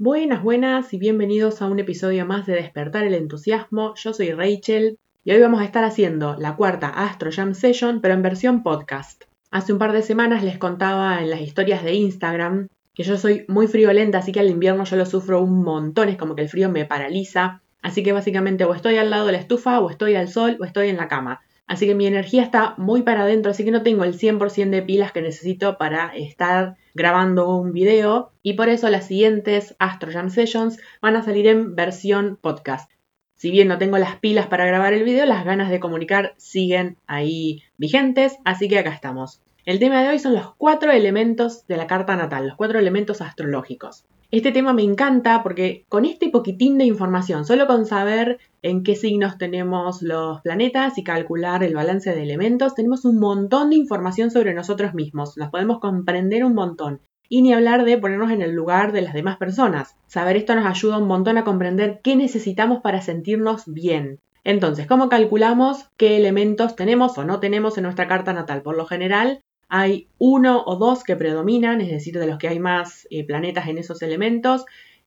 Buenas, buenas y bienvenidos a un episodio más de Despertar el Entusiasmo. Yo soy Rachel y hoy vamos a estar haciendo la cuarta Astro Jam Session, pero en versión podcast. Hace un par de semanas les contaba en las historias de Instagram que yo soy muy friolenta, así que al invierno yo lo sufro un montón, es como que el frío me paraliza. Así que básicamente o estoy al lado de la estufa, o estoy al sol, o estoy en la cama. Así que mi energía está muy para adentro, así que no tengo el 100% de pilas que necesito para estar grabando un video. Y por eso las siguientes Astro Jam Sessions van a salir en versión podcast. Si bien no tengo las pilas para grabar el video, las ganas de comunicar siguen ahí vigentes, así que acá estamos. El tema de hoy son los cuatro elementos de la carta natal, los cuatro elementos astrológicos. Este tema me encanta porque con este poquitín de información, solo con saber en qué signos tenemos los planetas y calcular el balance de elementos, tenemos un montón de información sobre nosotros mismos, nos podemos comprender un montón. Y ni hablar de ponernos en el lugar de las demás personas. Saber esto nos ayuda un montón a comprender qué necesitamos para sentirnos bien. Entonces, ¿cómo calculamos qué elementos tenemos o no tenemos en nuestra carta natal? Por lo general, hay uno o dos que predominan, es decir, de los que hay más eh, planetas en esos elementos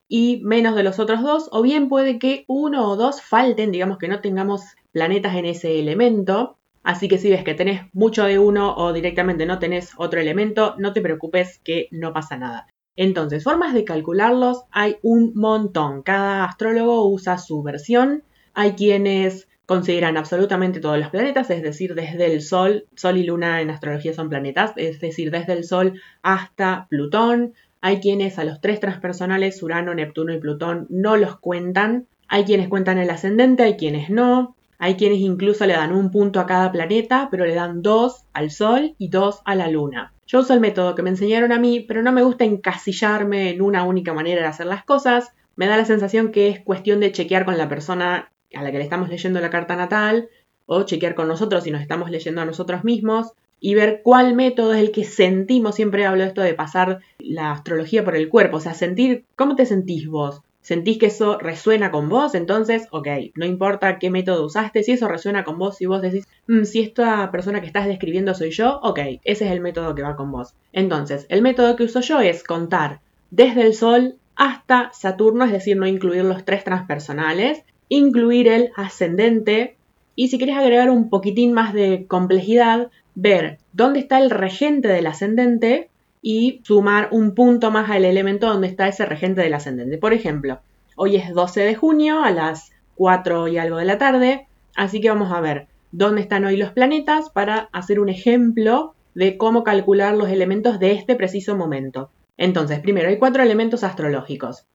y menos de los otros dos, o bien puede que uno o dos falten, digamos que no tengamos planetas en ese elemento. Así que si ves que tenés mucho de uno o directamente no tenés otro elemento, no te preocupes que no pasa nada. Entonces, formas de calcularlos hay un montón. Cada astrólogo usa su versión. Hay quienes consideran absolutamente todos los planetas, es decir, desde el Sol, Sol y Luna en astrología son planetas, es decir, desde el Sol hasta Plutón. Hay quienes a los tres transpersonales, Urano, Neptuno y Plutón, no los cuentan. Hay quienes cuentan el ascendente, hay quienes no. Hay quienes incluso le dan un punto a cada planeta, pero le dan dos al Sol y dos a la Luna. Yo uso el método que me enseñaron a mí, pero no me gusta encasillarme en una única manera de hacer las cosas. Me da la sensación que es cuestión de chequear con la persona a la que le estamos leyendo la carta natal o chequear con nosotros si nos estamos leyendo a nosotros mismos y ver cuál método es el que sentimos. Siempre hablo de esto de pasar la astrología por el cuerpo, o sea, sentir cómo te sentís vos. ¿Sentís que eso resuena con vos? Entonces, ok, no importa qué método usaste, si eso resuena con vos, si vos decís, mm, si esta persona que estás describiendo soy yo, ok, ese es el método que va con vos. Entonces, el método que uso yo es contar desde el Sol hasta Saturno, es decir, no incluir los tres transpersonales, incluir el ascendente y si quieres agregar un poquitín más de complejidad, ver dónde está el regente del ascendente y sumar un punto más al elemento donde está ese regente del ascendente. Por ejemplo, hoy es 12 de junio a las 4 y algo de la tarde, así que vamos a ver dónde están hoy los planetas para hacer un ejemplo de cómo calcular los elementos de este preciso momento. Entonces, primero hay cuatro elementos astrológicos.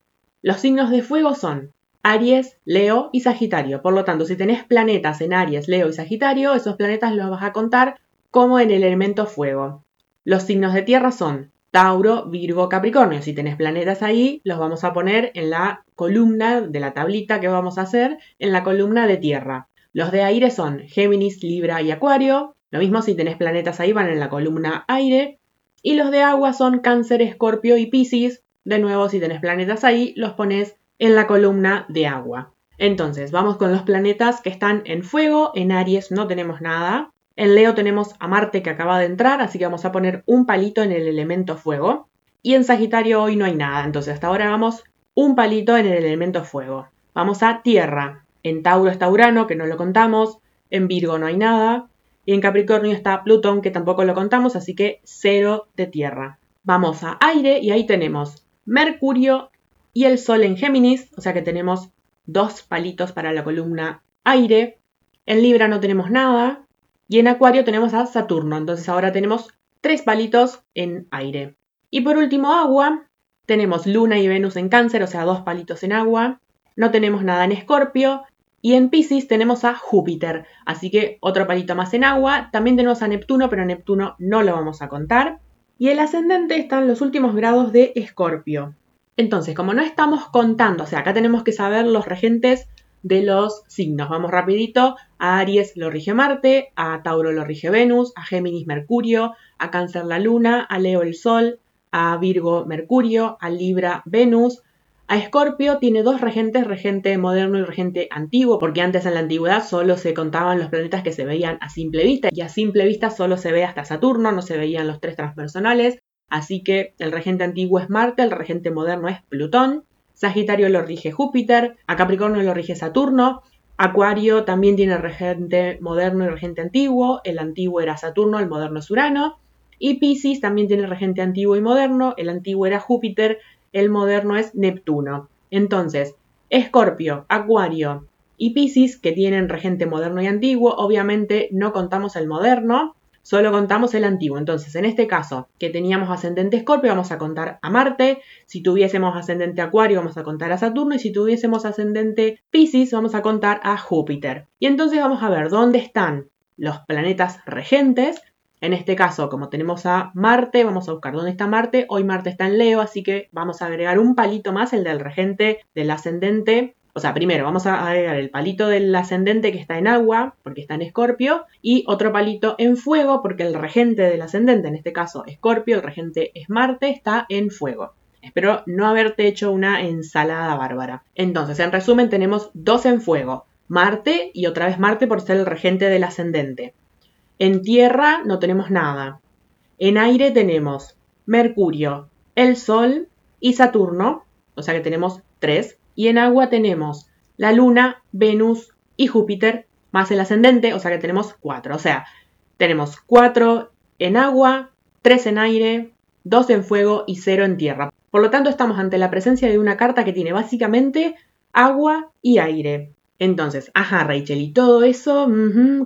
Los signos de fuego son Aries, Leo y Sagitario. Por lo tanto, si tenés planetas en Aries, Leo y Sagitario, esos planetas los vas a contar como en el elemento fuego. Los signos de tierra son Tauro, Virgo, Capricornio. Si tenés planetas ahí, los vamos a poner en la columna de la tablita que vamos a hacer, en la columna de tierra. Los de aire son Géminis, Libra y Acuario. Lo mismo si tenés planetas ahí, van en la columna aire. Y los de agua son Cáncer, Escorpio y Piscis. De nuevo, si tenés planetas ahí, los pones en la columna de agua. Entonces, vamos con los planetas que están en fuego. En Aries no tenemos nada. En Leo tenemos a Marte que acaba de entrar, así que vamos a poner un palito en el elemento fuego. Y en Sagitario hoy no hay nada, entonces hasta ahora vamos un palito en el elemento fuego. Vamos a Tierra. En Tauro está Urano, que no lo contamos. En Virgo no hay nada. Y en Capricornio está Plutón, que tampoco lo contamos, así que cero de Tierra. Vamos a aire y ahí tenemos Mercurio y el Sol en Géminis, o sea que tenemos dos palitos para la columna aire. En Libra no tenemos nada. Y en Acuario tenemos a Saturno, entonces ahora tenemos tres palitos en aire. Y por último, agua. Tenemos Luna y Venus en Cáncer, o sea, dos palitos en agua. No tenemos nada en Escorpio. Y en Pisces tenemos a Júpiter, así que otro palito más en agua. También tenemos a Neptuno, pero Neptuno no lo vamos a contar. Y el ascendente está en los últimos grados de Escorpio. Entonces, como no estamos contando, o sea, acá tenemos que saber los regentes de los signos. Vamos rapidito. A Aries lo rige Marte, a Tauro lo rige Venus, a Géminis Mercurio, a Cáncer la Luna, a Leo el Sol, a Virgo Mercurio, a Libra Venus. A Escorpio tiene dos regentes, regente moderno y regente antiguo, porque antes en la antigüedad solo se contaban los planetas que se veían a simple vista, y a simple vista solo se ve hasta Saturno, no se veían los tres transpersonales. Así que el regente antiguo es Marte, el regente moderno es Plutón. Sagitario lo rige Júpiter, a Capricornio lo rige Saturno, Acuario también tiene regente moderno y regente antiguo, el antiguo era Saturno, el moderno es Urano, y Pisces también tiene regente antiguo y moderno, el antiguo era Júpiter, el moderno es Neptuno. Entonces, Escorpio, Acuario y Pisces, que tienen regente moderno y antiguo, obviamente no contamos el moderno, solo contamos el antiguo. Entonces, en este caso, que teníamos ascendente Escorpio, vamos a contar a Marte. Si tuviésemos ascendente Acuario, vamos a contar a Saturno. Y si tuviésemos ascendente Pisces, vamos a contar a Júpiter. Y entonces vamos a ver dónde están los planetas regentes. En este caso, como tenemos a Marte, vamos a buscar dónde está Marte. Hoy Marte está en Leo, así que vamos a agregar un palito más, el del regente del ascendente o sea, primero vamos a agregar el palito del ascendente que está en agua, porque está en escorpio, y otro palito en fuego, porque el regente del ascendente, en este caso escorpio, el regente es Marte, está en fuego. Espero no haberte hecho una ensalada bárbara. Entonces, en resumen, tenemos dos en fuego. Marte y otra vez Marte por ser el regente del ascendente. En tierra no tenemos nada. En aire tenemos Mercurio, el Sol y Saturno, o sea que tenemos tres. Y en agua tenemos la Luna, Venus y Júpiter, más el ascendente, o sea que tenemos cuatro. O sea, tenemos cuatro en agua, tres en aire, dos en fuego y cero en tierra. Por lo tanto, estamos ante la presencia de una carta que tiene básicamente agua y aire. Entonces, ajá, Rachel, y todo eso,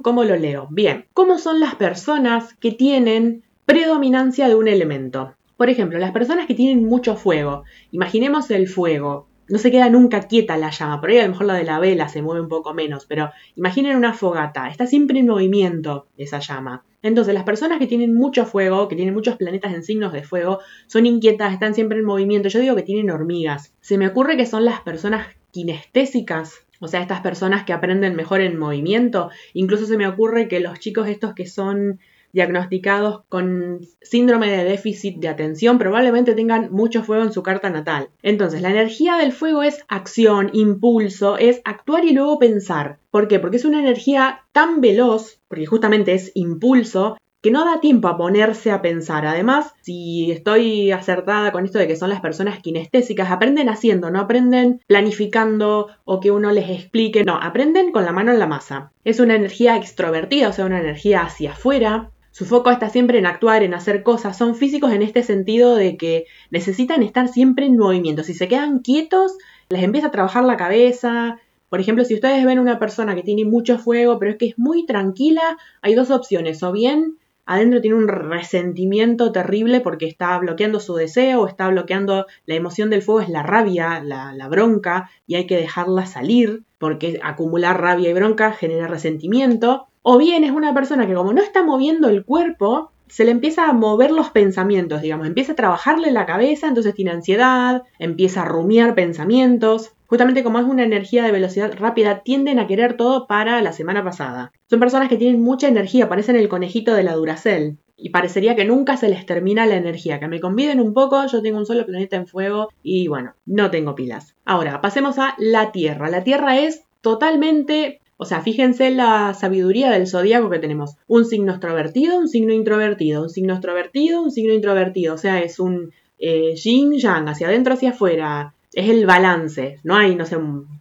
¿cómo lo leo? Bien, ¿cómo son las personas que tienen predominancia de un elemento? Por ejemplo, las personas que tienen mucho fuego. Imaginemos el fuego no se queda nunca quieta la llama. Por ahí a lo mejor la de la vela se mueve un poco menos, pero imaginen una fogata, está siempre en movimiento esa llama. Entonces, las personas que tienen mucho fuego, que tienen muchos planetas en signos de fuego, son inquietas, están siempre en movimiento. Yo digo que tienen hormigas. Se me ocurre que son las personas kinestésicas, o sea, estas personas que aprenden mejor en movimiento. Incluso se me ocurre que los chicos estos que son diagnosticados con síndrome de déficit de atención probablemente tengan mucho fuego en su carta natal. Entonces, la energía del fuego es acción, impulso, es actuar y luego pensar. ¿Por qué? Porque es una energía tan veloz, porque justamente es impulso, que no da tiempo a ponerse a pensar. Además, si estoy acertada con esto de que son las personas kinestésicas, aprenden haciendo, no aprenden planificando o que uno les explique, no, aprenden con la mano en la masa. Es una energía extrovertida, o sea, una energía hacia afuera, su foco está siempre en actuar, en hacer cosas. Son físicos en este sentido de que necesitan estar siempre en movimiento. Si se quedan quietos, les empieza a trabajar la cabeza. Por ejemplo, si ustedes ven una persona que tiene mucho fuego, pero es que es muy tranquila, hay dos opciones. O bien adentro tiene un resentimiento terrible porque está bloqueando su deseo, o está bloqueando la emoción del fuego, es la rabia, la, la bronca, y hay que dejarla salir, porque acumular rabia y bronca genera resentimiento. O bien es una persona que como no está moviendo el cuerpo, se le empieza a mover los pensamientos, digamos, empieza a trabajarle la cabeza, entonces tiene ansiedad, empieza a rumiar pensamientos. Justamente como es una energía de velocidad rápida, tienden a querer todo para la semana pasada. Son personas que tienen mucha energía, parecen el conejito de la Duracell. Y parecería que nunca se les termina la energía. Que me conviden un poco, yo tengo un solo planeta en fuego y bueno, no tengo pilas. Ahora, pasemos a la Tierra. La Tierra es totalmente o sea, fíjense la sabiduría del zodíaco que tenemos. Un signo extrovertido, un signo introvertido, un signo extrovertido, un signo introvertido. O sea, es un eh, yin yang, hacia adentro, hacia afuera. Es el balance. No hay, no sé,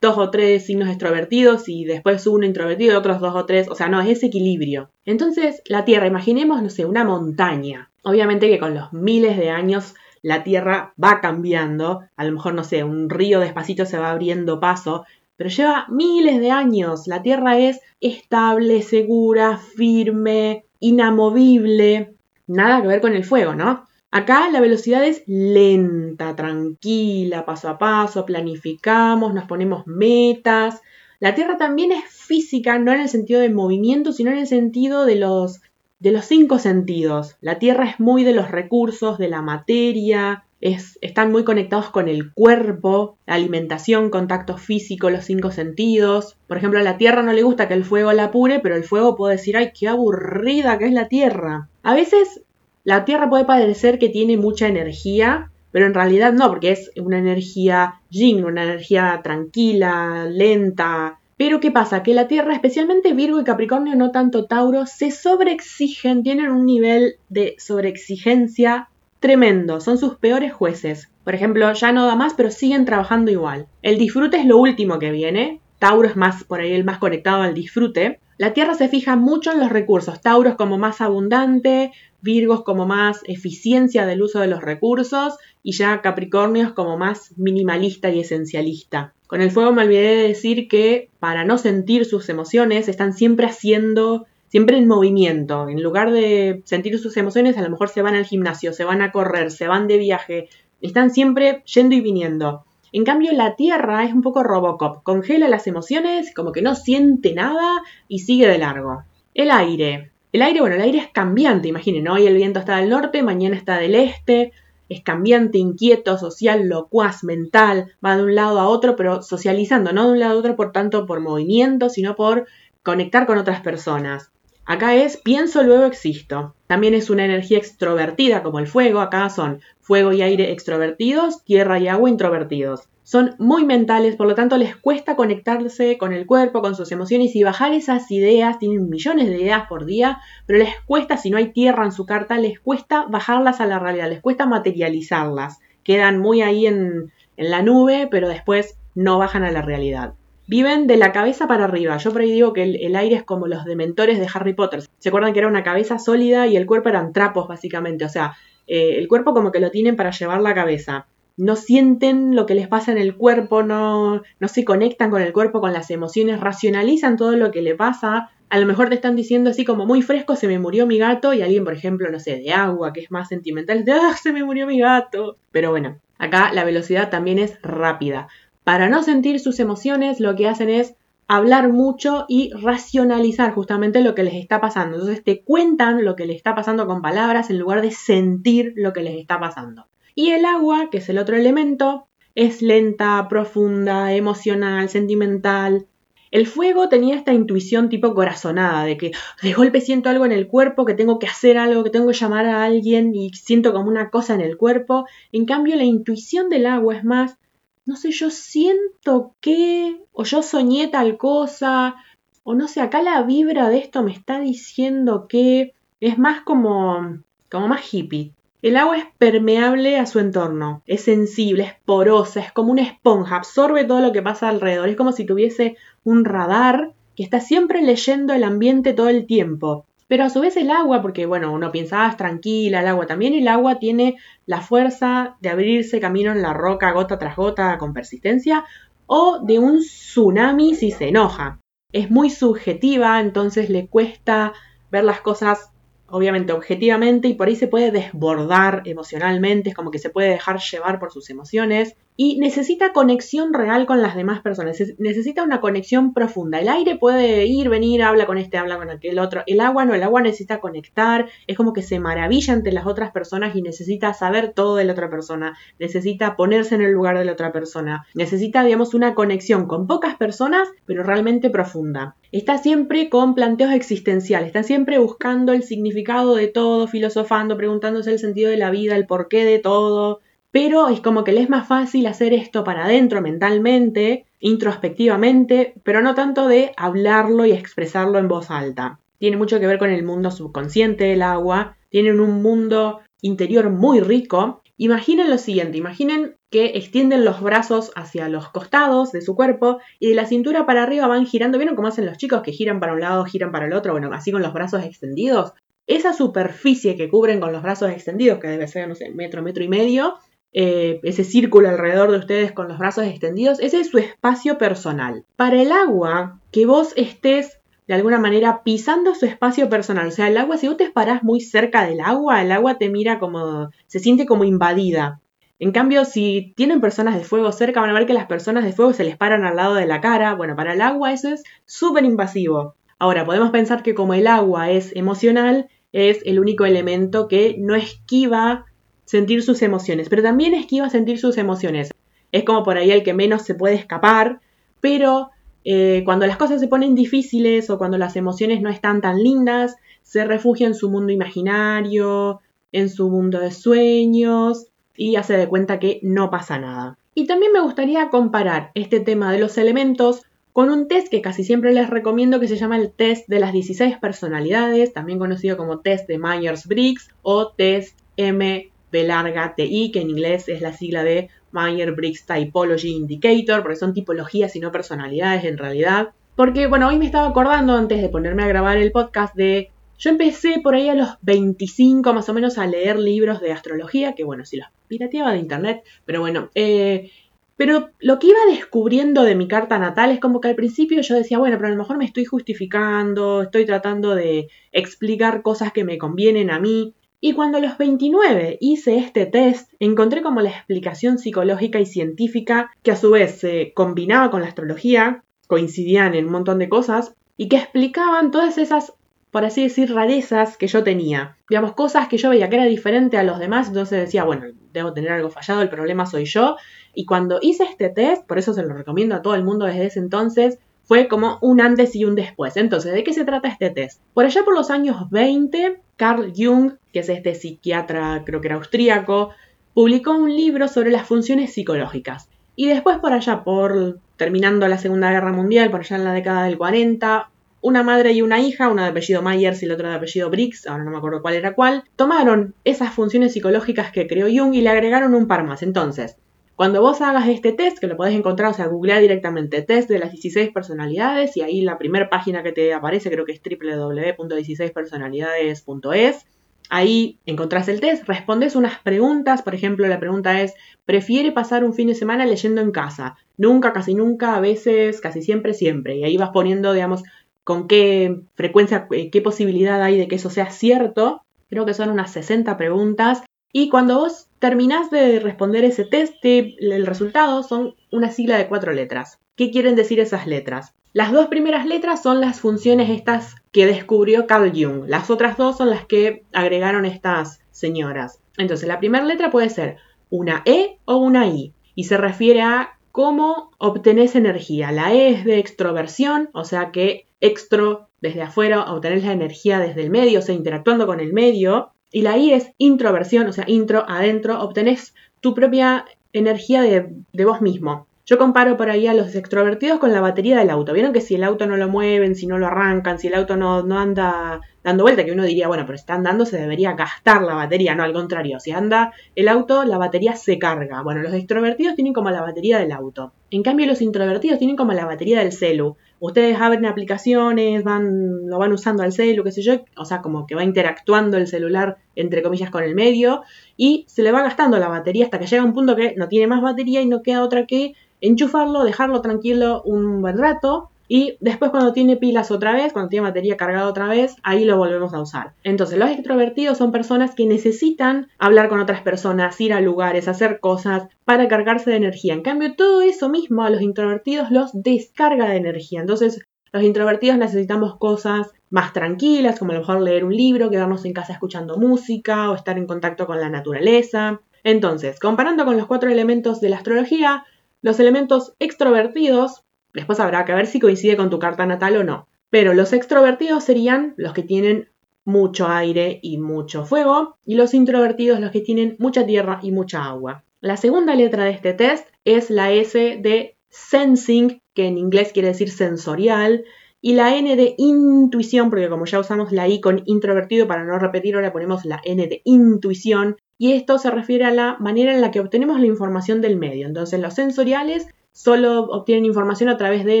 dos o tres signos extrovertidos y después uno introvertido otros dos o tres. O sea, no, es ese equilibrio. Entonces, la Tierra, imaginemos, no sé, una montaña. Obviamente que con los miles de años la Tierra va cambiando. A lo mejor, no sé, un río despacito se va abriendo paso, pero lleva miles de años. La Tierra es estable, segura, firme, inamovible. Nada que ver con el fuego, ¿no? Acá la velocidad es lenta, tranquila, paso a paso, planificamos, nos ponemos metas. La Tierra también es física, no en el sentido de movimiento, sino en el sentido de los, de los cinco sentidos. La Tierra es muy de los recursos, de la materia, están muy conectados con el cuerpo, la alimentación, contacto físico, los cinco sentidos. Por ejemplo, a la tierra no le gusta que el fuego la apure, pero el fuego puede decir, ay, qué aburrida que es la tierra. A veces la tierra puede parecer que tiene mucha energía, pero en realidad no, porque es una energía yin, una energía tranquila, lenta. Pero ¿qué pasa? Que la Tierra, especialmente Virgo y Capricornio, no tanto Tauro, se sobreexigen, tienen un nivel de sobreexigencia tremendo, son sus peores jueces. Por ejemplo, ya no da más, pero siguen trabajando igual. El disfrute es lo último que viene. Tauro es más por ahí el más conectado al disfrute. La Tierra se fija mucho en los recursos. Tauro es como más abundante, Virgos como más eficiencia del uso de los recursos y ya Capricornio es como más minimalista y esencialista. Con el fuego me olvidé de decir que para no sentir sus emociones están siempre haciendo, siempre en movimiento. En lugar de sentir sus emociones, a lo mejor se van al gimnasio, se van a correr, se van de viaje, están siempre yendo y viniendo. En cambio, la Tierra es un poco Robocop, congela las emociones, como que no siente nada y sigue de largo. El aire. El aire, bueno, el aire es cambiante, imaginen, hoy el viento está del norte, mañana está del este, es cambiante, inquieto, social, locuaz, mental, va de un lado a otro, pero socializando, no de un lado a otro por tanto por movimiento, sino por conectar con otras personas. Acá es pienso, luego existo. También es una energía extrovertida como el fuego, acá son fuego y aire extrovertidos, tierra y agua introvertidos son muy mentales, por lo tanto les cuesta conectarse con el cuerpo, con sus emociones y bajar esas ideas, tienen millones de ideas por día, pero les cuesta, si no hay tierra en su carta, les cuesta bajarlas a la realidad, les cuesta materializarlas, quedan muy ahí en, la nube, pero después no bajan a la realidad. Viven de la cabeza para arriba. Yo por ahí digo que el, el, aire es como los dementores de Harry Potter. ¿Se acuerdan que era una cabeza sólida y el cuerpo eran trapos, básicamente? O sea, eh, el cuerpo como que lo tienen para llevar la cabeza no sienten lo que les pasa en el cuerpo, no, no se conectan con el cuerpo, con las emociones, racionalizan todo lo que le pasa. A lo mejor te están diciendo así como muy fresco, se me murió mi gato, y alguien, por ejemplo, no sé, de agua, que es más sentimental, de, ah, se me murió mi gato. Pero bueno, acá la velocidad también es rápida. Para no sentir sus emociones, lo que hacen es hablar mucho y racionalizar justamente lo que les está pasando. Entonces te cuentan lo que les está pasando con palabras en lugar de sentir lo que les está pasando. Y el agua, que es el otro elemento, es lenta, profunda, emocional, sentimental. El fuego tenía esta intuición tipo corazonada, de que de golpe siento algo en el cuerpo, que tengo que hacer algo, que tengo que llamar a alguien y siento como una cosa en el cuerpo. En cambio, la intuición del agua es más, no sé, yo siento que, o yo soñé tal cosa, o no sé, acá la vibra de esto me está diciendo que es más como, como más hippie. El agua es permeable a su entorno, es sensible, es porosa, es como una esponja, absorbe todo lo que pasa alrededor, es como si tuviese un radar que está siempre leyendo el ambiente todo el tiempo. Pero a su vez el agua, porque bueno, uno piensa, ah, es tranquila, el agua también, el agua tiene la fuerza de abrirse camino en la roca gota tras gota con persistencia, o de un tsunami si se enoja. Es muy subjetiva, entonces le cuesta ver las cosas obviamente objetivamente y por ahí se puede desbordar emocionalmente, es como que se puede dejar llevar por sus emociones y necesita conexión real con las demás personas, necesita una conexión profunda. El aire puede ir, venir, habla con este, habla con aquel otro. El agua no, el agua necesita conectar, es como que se maravilla ante las otras personas y necesita saber todo de la otra persona, necesita ponerse en el lugar de la otra persona, necesita, digamos, una conexión con pocas personas, pero realmente profunda. Está siempre con planteos existenciales, está siempre buscando el significado de todo, filosofando, preguntándose el sentido de la vida, el porqué de todo pero es como que le es más fácil hacer esto para adentro mentalmente, introspectivamente, pero no tanto de hablarlo y expresarlo en voz alta. Tiene mucho que ver con el mundo subconsciente del agua, tienen un mundo interior muy rico. Imaginen lo siguiente, imaginen que extienden los brazos hacia los costados de su cuerpo y de la cintura para arriba van girando, ¿vieron cómo hacen los chicos que giran para un lado, giran para el otro? Bueno, así con los brazos extendidos. Esa superficie que cubren con los brazos extendidos, que debe ser, no sé, metro, metro y medio, eh, ese círculo alrededor de ustedes con los brazos extendidos, ese es su espacio personal. Para el agua, que vos estés de alguna manera pisando su espacio personal. O sea, el agua, si vos te parás muy cerca del agua, el agua te mira como, se siente como invadida. En cambio, si tienen personas de fuego cerca, van a ver que las personas de fuego se les paran al lado de la cara. Bueno, para el agua eso es súper invasivo. Ahora, podemos pensar que como el agua es emocional, es el único elemento que no esquiva sentir sus emociones, pero también esquiva sentir sus emociones. Es como por ahí el que menos se puede escapar, pero eh, cuando las cosas se ponen difíciles o cuando las emociones no están tan lindas, se refugia en su mundo imaginario, en su mundo de sueños y hace de cuenta que no pasa nada. Y también me gustaría comparar este tema de los elementos con un test que casi siempre les recomiendo que se llama el test de las 16 personalidades, también conocido como test de Myers-Briggs o test M P larga TI, que en inglés es la sigla de Meyer-Briggs Typology Indicator, porque son tipologías y no personalidades en realidad. Porque, bueno, hoy me estaba acordando antes de ponerme a grabar el podcast de... Yo empecé por ahí a los 25 más o menos a leer libros de astrología, que bueno, si los pirateaba de internet, pero bueno, eh, pero lo que iba descubriendo de mi carta natal es como que al principio yo decía, bueno, pero a lo mejor me estoy justificando, estoy tratando de explicar cosas que me convienen a mí. Y cuando a los 29 hice este test, encontré como la explicación psicológica y científica que a su vez se combinaba con la astrología, coincidían en un montón de cosas, y que explicaban todas esas, por así decir, rarezas que yo tenía. Digamos, cosas que yo veía que era diferente a los demás, entonces decía, bueno, debo tener algo fallado, el problema soy yo, y cuando hice este test, por eso se lo recomiendo a todo el mundo desde ese entonces, fue como un antes y un después. Entonces, ¿de qué se trata este test? Por allá por los años 20, Carl Jung, que es este psiquiatra, creo que era austríaco, publicó un libro sobre las funciones psicológicas. Y después por allá, por terminando la Segunda Guerra Mundial, por allá en la década del 40, una madre y una hija, una de apellido Myers y la otra de apellido Briggs, ahora no me acuerdo cuál era cuál, tomaron esas funciones psicológicas que creó Jung y le agregaron un par más. Entonces, cuando vos hagas este test, que lo podés encontrar, o sea, googlear directamente test de las 16 personalidades y ahí la primera página que te aparece creo que es www.16personalidades.es. Ahí encontrás el test, respondes unas preguntas, por ejemplo, la pregunta es, ¿prefiere pasar un fin de semana leyendo en casa? Nunca, casi nunca, a veces, casi siempre, siempre. Y ahí vas poniendo, digamos, con qué frecuencia, eh, qué posibilidad hay de que eso sea cierto. Creo que son unas 60 preguntas y cuando vos terminás de responder ese test, el resultado son una sigla de cuatro letras. ¿Qué quieren decir esas letras? Las dos primeras letras son las funciones estas que descubrió Carl Jung. Las otras dos son las que agregaron estas señoras. Entonces, la primera letra puede ser una E o una I y se refiere a cómo obtenés energía. La E es de extroversión, o sea que extro desde afuera, obtenés la energía desde el medio, o sea, interactuando con el medio. Y la I es introversión, o sea, intro, adentro, obtenés tu propia energía de, de vos mismo. Yo comparo por ahí a los extrovertidos con la batería del auto. Vieron que si el auto no lo mueven, si no lo arrancan, si el auto no, no anda dando vuelta, que uno diría, bueno, pero está andando se debería gastar la batería. No, al contrario, si anda el auto, la batería se carga. Bueno, los extrovertidos tienen como la batería del auto. En cambio, los introvertidos tienen como la batería del celu. Ustedes abren aplicaciones, van, lo van usando al celu, qué sé yo, o sea, como que va interactuando el celular, entre comillas, con el medio, y se le va gastando la batería hasta que llega un punto que no tiene más batería y no queda otra que enchufarlo, dejarlo tranquilo un buen rato y después cuando tiene pilas otra vez, cuando tiene batería cargada otra vez, ahí lo volvemos a usar. Entonces los extrovertidos son personas que necesitan hablar con otras personas, ir a lugares, hacer cosas para cargarse de energía. En cambio, todo eso mismo a los introvertidos los descarga de energía. Entonces los introvertidos necesitamos cosas más tranquilas, como a lo mejor leer un libro, quedarnos en casa escuchando música o estar en contacto con la naturaleza. Entonces, comparando con los cuatro elementos de la astrología, los elementos extrovertidos, después habrá que ver si coincide con tu carta natal o no, pero los extrovertidos serían los que tienen mucho aire y mucho fuego, y los introvertidos los que tienen mucha tierra y mucha agua. La segunda letra de este test es la S de sensing, que en inglés quiere decir sensorial, y la N de intuición, porque como ya usamos la I con introvertido, para no repetir, ahora ponemos la N de intuición, y esto se refiere a la manera en la que obtenemos la información del medio. Entonces los sensoriales solo obtienen información a través de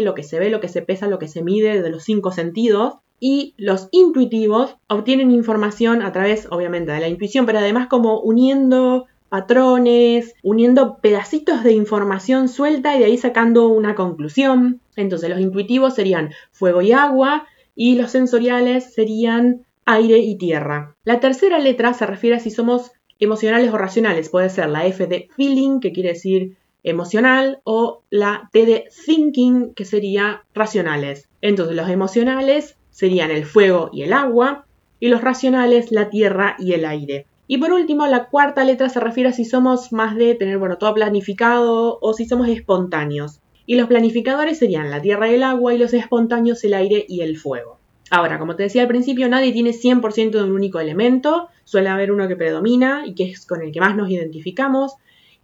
lo que se ve, lo que se pesa, lo que se mide, de los cinco sentidos. Y los intuitivos obtienen información a través, obviamente, de la intuición, pero además como uniendo patrones, uniendo pedacitos de información suelta y de ahí sacando una conclusión. Entonces los intuitivos serían fuego y agua y los sensoriales serían aire y tierra. La tercera letra se refiere a si somos emocionales o racionales. Puede ser la F de feeling, que quiere decir emocional, o la T de thinking, que sería racionales. Entonces los emocionales serían el fuego y el agua, y los racionales la tierra y el aire. Y por último, la cuarta letra se refiere a si somos más de tener, bueno, todo planificado o si somos espontáneos. Y los planificadores serían la tierra y el agua y los espontáneos el aire y el fuego. Ahora, como te decía al principio, nadie tiene 100% de un único elemento, suele haber uno que predomina y que es con el que más nos identificamos,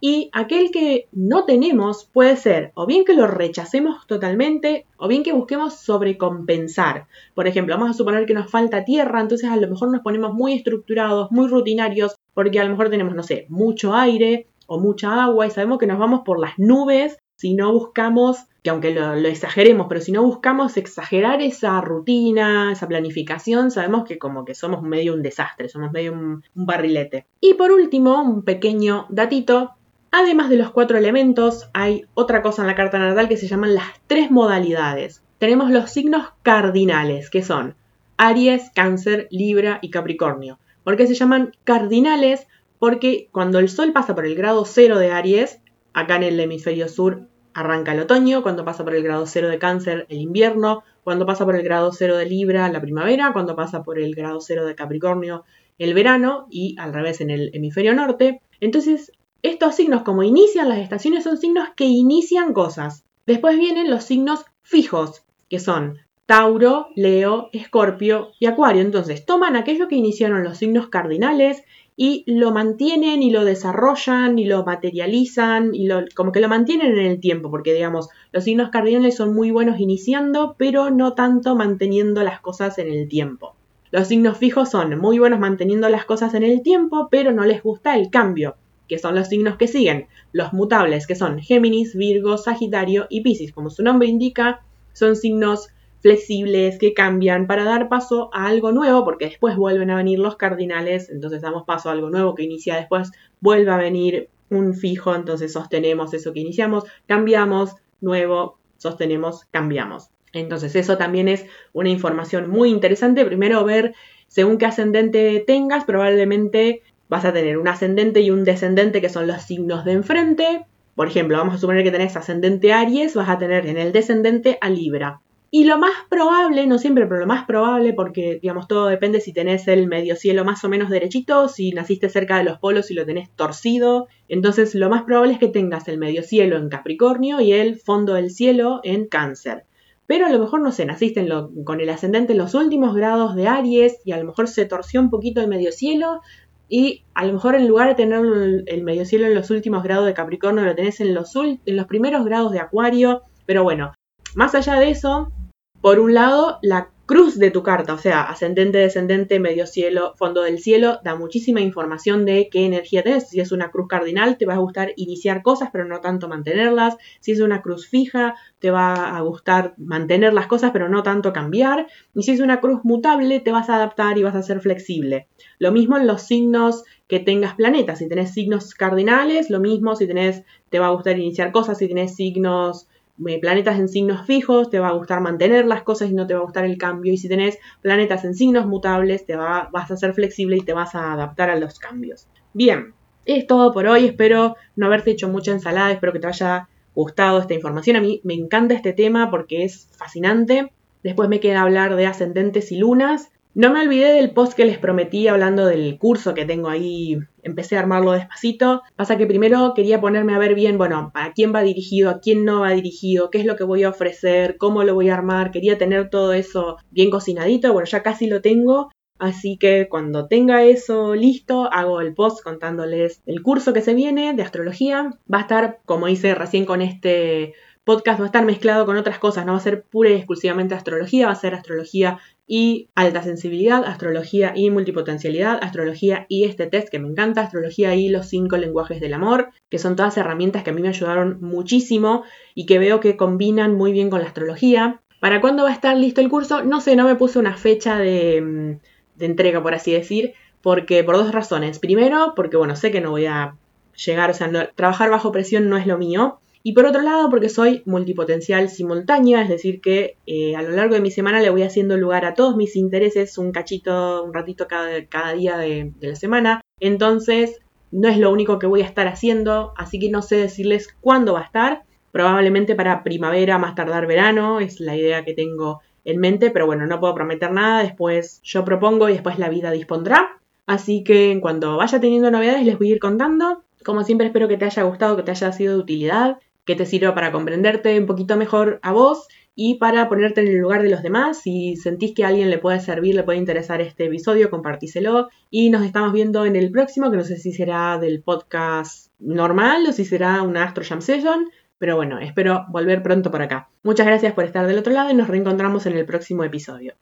y aquel que no tenemos puede ser o bien que lo rechacemos totalmente o bien que busquemos sobrecompensar. Por ejemplo, vamos a suponer que nos falta tierra, entonces a lo mejor nos ponemos muy estructurados, muy rutinarios, porque a lo mejor tenemos, no sé, mucho aire o mucha agua y sabemos que nos vamos por las nubes si no buscamos, que aunque lo, exageremos, pero si no buscamos exagerar esa rutina, esa planificación, sabemos que como que somos medio un desastre, somos medio un, un barrilete. Y por último, un pequeño datito, Además de los cuatro elementos, hay otra cosa en la carta natal que se llaman las tres modalidades. Tenemos los signos cardinales, que son Aries, Cáncer, Libra y Capricornio. ¿Por qué se llaman cardinales? Porque cuando el Sol pasa por el grado cero de Aries, acá en el hemisferio sur arranca el otoño, cuando pasa por el grado cero de Cáncer, el invierno, cuando pasa por el grado cero de Libra, la primavera, cuando pasa por el grado cero de Capricornio, el verano, y al revés en el hemisferio norte. Entonces, estos signos, como inician las estaciones, son signos que inician cosas. Después vienen los signos fijos, que son Tauro, Leo, Escorpio y Acuario. Entonces, toman aquello que iniciaron los signos cardinales y lo mantienen y lo desarrollan y lo materializan y lo, como que lo mantienen en el tiempo, porque digamos, los signos cardinales son muy buenos iniciando, pero no tanto manteniendo las cosas en el tiempo. Los signos fijos son muy buenos manteniendo las cosas en el tiempo, pero no les gusta el cambio que son los signos que siguen, los mutables, que son Géminis, Virgo, Sagitario y Piscis. Como su nombre indica, son signos flexibles que cambian para dar paso a algo nuevo, porque después vuelven a venir los cardinales, entonces damos paso a algo nuevo que inicia después, vuelve a venir un fijo, entonces sostenemos eso que iniciamos, cambiamos, nuevo, sostenemos, cambiamos. Entonces eso también es una información muy interesante. Primero ver según qué ascendente tengas, probablemente vas a tener un ascendente y un descendente que son los signos de enfrente. Por ejemplo, vamos a suponer que tenés ascendente Aries, vas a tener en el descendente a Libra. Y lo más probable, no siempre, pero lo más probable, porque digamos todo depende si tenés el medio cielo más o menos derechito, si naciste cerca de los polos y lo tenés torcido. Entonces lo más probable es que tengas el medio cielo en Capricornio y el fondo del cielo en Cáncer. Pero a lo mejor, no sé, naciste con el ascendente en los últimos grados de Aries y a lo mejor se torció un poquito el medio cielo, y a lo mejor en lugar de tener el medio cielo en los últimos grados de Capricornio, lo tenés en los, en los primeros grados de Acuario. Pero bueno, más allá de eso, por un lado, la cruz de tu carta, o sea, ascendente, descendente, medio cielo, fondo del cielo, da muchísima información de qué energía tenés. Si es una cruz cardinal, te va a gustar iniciar cosas, pero no tanto mantenerlas. Si es una cruz fija, te va a gustar mantener las cosas, pero no tanto cambiar. Y si es una cruz mutable, te vas a adaptar y vas a ser flexible. Lo mismo en los signos que tengas planetas. Si tenés signos cardinales, lo mismo. Si tenés, te va a gustar iniciar cosas. Si tenés signos planetas en signos fijos, te va a gustar mantener las cosas y no te va a gustar el cambio. Y si tenés planetas en signos mutables, te va, vas a ser flexible y te vas a adaptar a los cambios. Bien, es todo por hoy. Espero no haberte hecho mucha ensalada. Espero que te haya gustado esta información. A mí me encanta este tema porque es fascinante. Después me queda hablar de ascendentes y lunas. No me olvidé del post que les prometí hablando del curso que tengo ahí. Empecé a armarlo despacito. Pasa que primero quería ponerme a ver bien, bueno, a quién va dirigido, a quién no va dirigido, qué es lo que voy a ofrecer, cómo lo voy a armar. Quería tener todo eso bien cocinadito. Bueno, ya casi lo tengo. Así que cuando tenga eso listo, hago el post contándoles el curso que se viene de astrología. Va a estar, como hice recién con este podcast, va a estar mezclado con otras cosas. No va a ser pura y exclusivamente astrología, va a ser astrología y alta sensibilidad, astrología y multipotencialidad, astrología y este test que me encanta, astrología y los cinco lenguajes del amor, que son todas herramientas que a mí me ayudaron muchísimo y que veo que combinan muy bien con la astrología. ¿Para cuándo va a estar listo el curso? No sé, no me puse una fecha de, mm, entrega, por así decir, porque por dos razones. Primero, porque bueno, sé que no voy a llegar, o sea, trabajar bajo presión no es lo mío. Y por otro lado, porque soy multipotencial simultánea, es decir, que eh, a lo largo de mi semana le voy haciendo lugar a todos mis intereses, un cachito, un ratito cada, día de la semana. Entonces, no es lo único que voy a estar haciendo, así que no sé decirles cuándo va a estar. Probablemente para primavera, más tardar verano, es la idea que tengo en mente, pero bueno, no puedo prometer nada, después yo propongo y después la vida dispondrá. Así que en cuanto vaya teniendo novedades les voy a ir contando. Como siempre espero que te haya gustado, que te haya sido de utilidad que te sirva para comprenderte un poquito mejor a vos y para ponerte en el lugar de los demás. Si sentís que a alguien le puede servir, le puede interesar este episodio, compartíselo. Y nos estamos viendo en el próximo, que no sé si será del podcast normal o si será una Astro Jam Session. Pero bueno, espero volver pronto por acá. Muchas gracias por estar del otro lado y nos reencontramos en el próximo episodio.